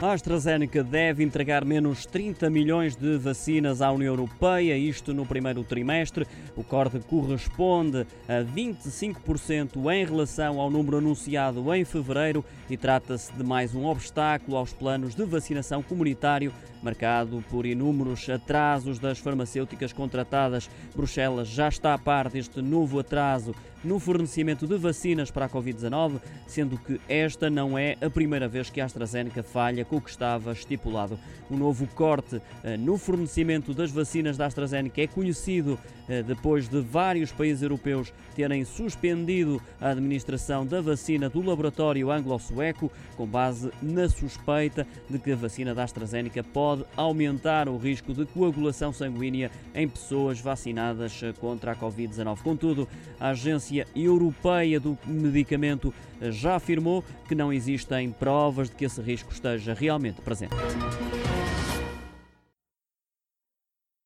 A AstraZeneca deve entregar menos 30 milhões de vacinas à União Europeia, isto no primeiro trimestre. O corte corresponde a 25% em relação ao número anunciado em fevereiro e trata-se de mais um obstáculo aos planos de vacinação comunitário, marcado por inúmeros atrasos das farmacêuticas contratadas. Bruxelas já está a par deste novo atraso no fornecimento de vacinas para a Covid-19, sendo que esta não é a primeira vez que a AstraZeneca falha com o que estava estipulado. O novo corte eh, no fornecimento das vacinas da AstraZeneca é conhecido eh, depois de vários países europeus terem suspendido a administração da vacina do laboratório anglo-sueco, com base na suspeita de que a vacina da AstraZeneca pode aumentar o risco de coagulação sanguínea em pessoas vacinadas eh, contra a Covid-19. Contudo, a Agência Europeia do Medicamento já afirmou que não existem provas de que esse risco esteja realmente presente.